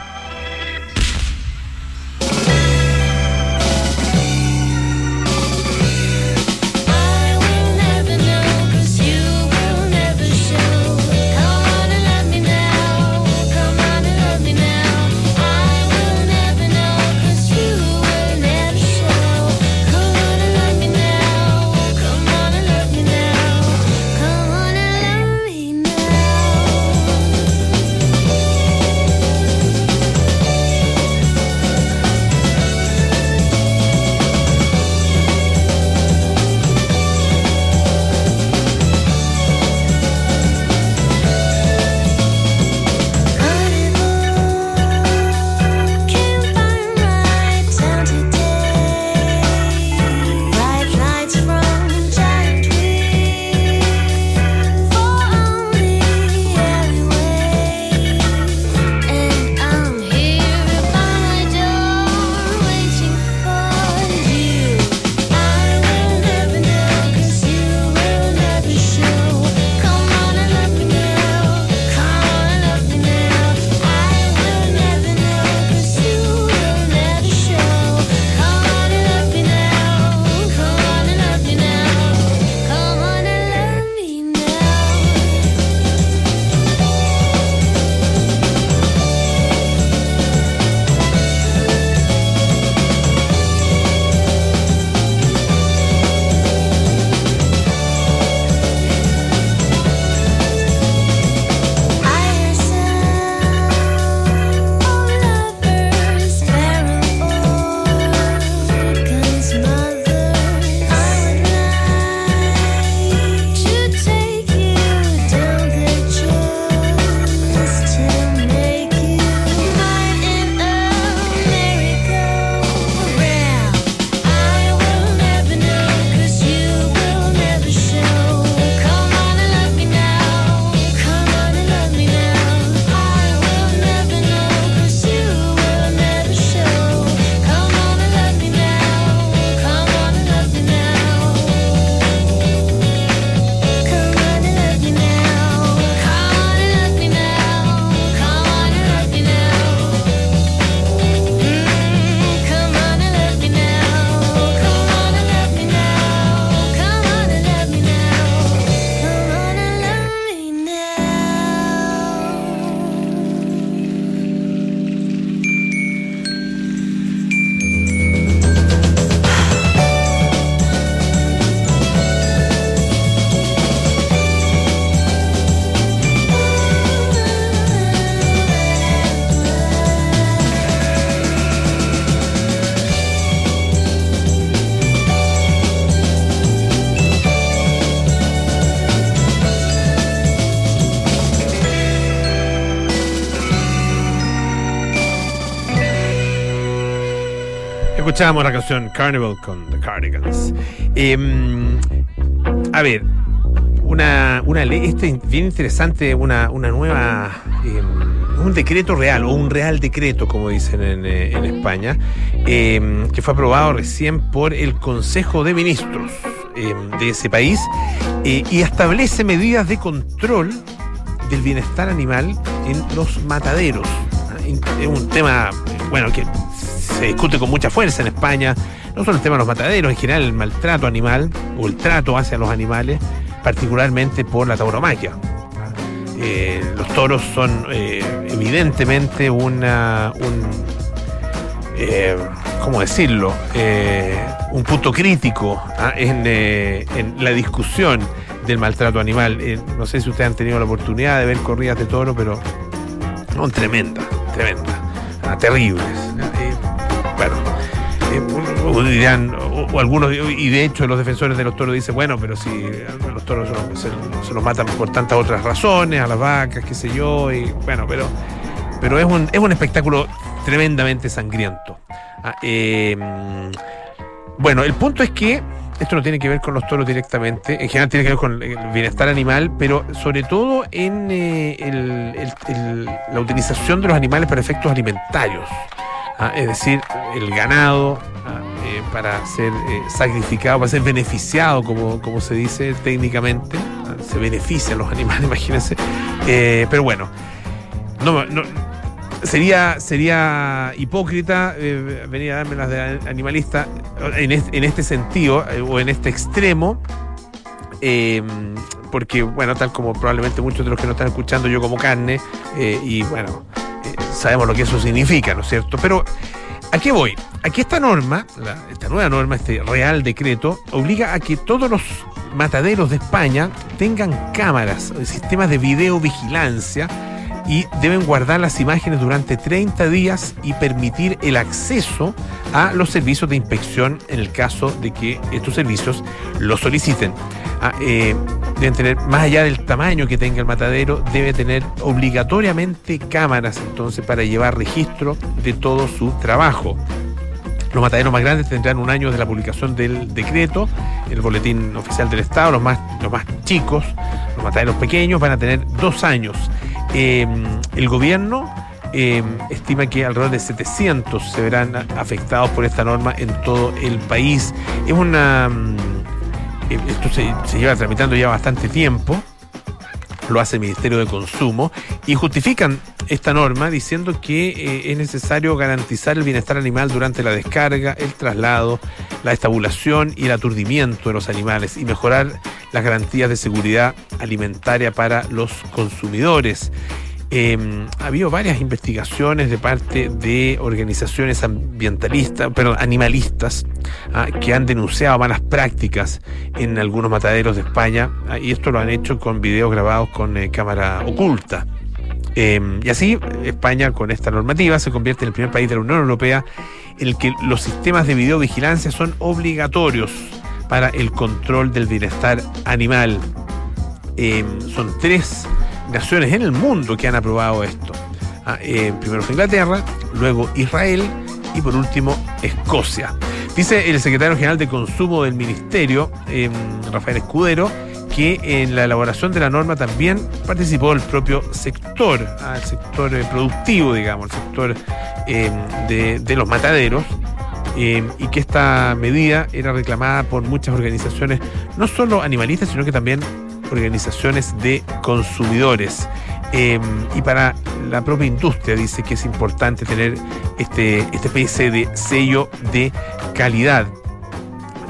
Escuchábamos la canción Carnival con The Cardigans. Em, a ver, una, una ley, este es bien interesante, una, una nueva, em, un decreto real o un real decreto, como dicen en, eh, en España, em, que fue aprobado recién por el Consejo de Ministros de ese país eh, y establece medidas de control del bienestar animal en los mataderos. Es un tema, bueno, que se discute con mucha fuerza en España, no solo el tema de los mataderos, en general el maltrato animal o el trato hacia los animales, particularmente por la tauromaquia. Eh, los toros son eh, evidentemente una, un, eh, ¿cómo decirlo? Un punto crítico ¿ah? en, en la discusión del maltrato animal. No sé si ustedes han tenido la oportunidad de ver corridas de toro, pero son tremendas, tremendas, ah, terribles. Eh, bueno, eh, o- dirán, o, algunos, y de hecho los defensores de los toros dicen, bueno, pero si a los toros se los, matan por tantas otras razones, a las vacas, qué sé yo, y bueno, pero, pero es, un, es un espectáculo tremendamente sangriento. Ah, eh, bueno, el punto es que esto no tiene que ver con los toros directamente, en general tiene que ver con el bienestar animal, pero sobre todo en eh, el- la utilización de los animales para efectos alimentarios. Ah, es decir, el ganado ah, eh, para ser eh, sacrificado, para ser beneficiado, como, como se dice técnicamente. Ah, se benefician los animales, imagínense. Eh, pero bueno, no, no- sería, sería hipócrita venir a darme las de animalista en, es- en este sentido o en este extremo. eh, porque, bueno, tal como probablemente muchos de los que nos están escuchando, yo como carne, y bueno, sabemos lo que eso significa, ¿no es cierto? Pero, ¿a qué voy? Aquí esta norma, esta nueva norma, este real decreto, obliga a que todos los mataderos de España tengan cámaras, sistemas de videovigilancia y deben guardar las imágenes durante 30 días y permitir el acceso a los servicios de inspección en el caso de que estos servicios lo soliciten. Ah, eh, deben tener, más allá del tamaño que tenga el matadero, debe tener obligatoriamente cámaras entonces para llevar registro de todo su trabajo. Los mataderos más grandes tendrán un año de la publicación del decreto, el boletín oficial del Estado, los más, los más chicos, los mataderos pequeños van a tener dos años. Eh, el gobierno eh, estima que alrededor de 700 se verán afectados por esta norma en todo el país. Es una... eh, Esto se, se lleva tramitando ya bastante tiempo lo hace el Ministerio de Consumo, y justifican esta norma diciendo que eh, es necesario garantizar el bienestar animal durante la descarga, el traslado, la estabulación y el aturdimiento de los animales y mejorar las garantías de seguridad alimentaria para los consumidores. Eh, ha habido varias investigaciones de parte de organizaciones ambientalistas, perdón, animalistas, ah, que han denunciado malas prácticas en algunos mataderos de España, ah, y esto lo han hecho con videos grabados con eh, cámara oculta. Eh, y así, España, con esta normativa, se convierte en el primer país de la Unión Europea en el que los sistemas de videovigilancia son obligatorios para el control del bienestar animal. Eh, son tres naciones en el mundo que han aprobado esto. Ah, eh, primero fue Inglaterra, luego Israel y por último Escocia. Dice el secretario general de Consumo del Ministerio, Rafael Escudero, que en la elaboración de la norma también participó el propio sector, ah, el sector eh, productivo, digamos, el sector eh, de, los mataderos, eh, y que esta medida era reclamada por muchas organizaciones, no solo animalistas, sino que también organizaciones de consumidores. Eh, y para la propia industria dice que es importante tener este, este especie de sello de calidad.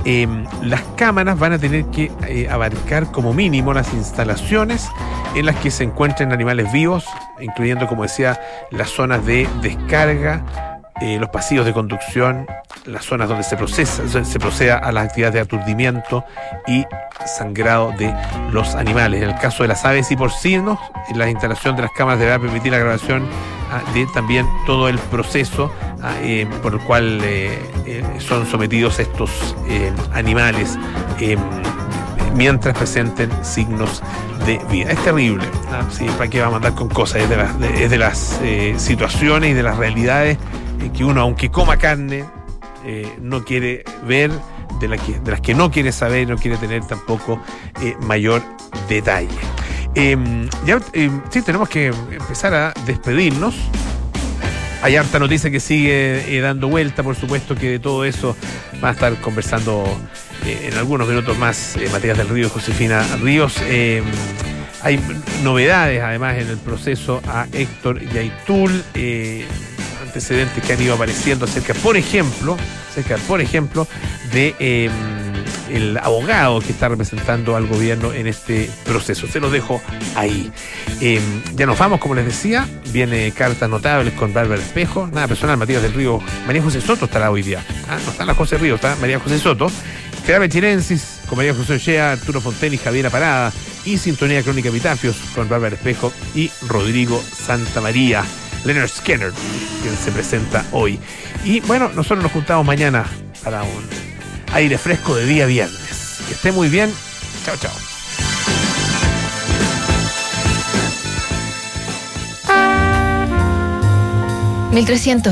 Eh, las cámaras van a tener que eh, abarcar como mínimo las instalaciones en las que se encuentren animales vivos, incluyendo, como decía, las zonas de descarga, eh, los pasillos de conducción, las zonas donde se procesa, se, proceda a las actividades de aturdimiento y sangrado de los animales. En el caso de las aves y porcinos, la instalación de las cámaras deberá permitir la grabación ah, de también todo el proceso eh, por el cual eh, eh, son sometidos estos animales mientras presenten signos de vida. Es terrible, ¿ah? sí, ¿para qué va a mandar con cosas? Es de las, de- es de las situaciones y de las realidades que uno, aunque coma carne, no quiere ver, de, la que, de las que no quiere saber, no quiere tener tampoco eh, mayor detalle. Em, ya em, sí, tenemos que empezar a despedirnos. Hay harta noticia que sigue eh, dando vuelta, por supuesto que de todo eso va a estar conversando eh, en algunos minutos más eh, Matías del Río y Josefina Ríos. Hay novedades además en el proceso a Héctor Yaitul, antecedentes que han ido apareciendo acerca, por ejemplo, acerca, por ejemplo, de em, el abogado que está representando al gobierno en este proceso. Se los dejo ahí. Em, ya nos vamos, como les decía, viene cartas notables con Bárbara Espejo, nada personal, Matías del Río, María José Soto estará hoy día. Ah, no está la José Río, está María José Soto. Gerardo Chirensis con María José Ochea, Arturo Fonten y Javiera Parada. Y Sintonía Crónica Epitafios con Bárbara Espejo y Rodrigo Santa María. Leonard Skinner, quien se presenta hoy. Y bueno, nosotros nos juntamos mañana para un aire fresco de día viernes. Que esté muy bien. Chao, chao. Mil trescientos.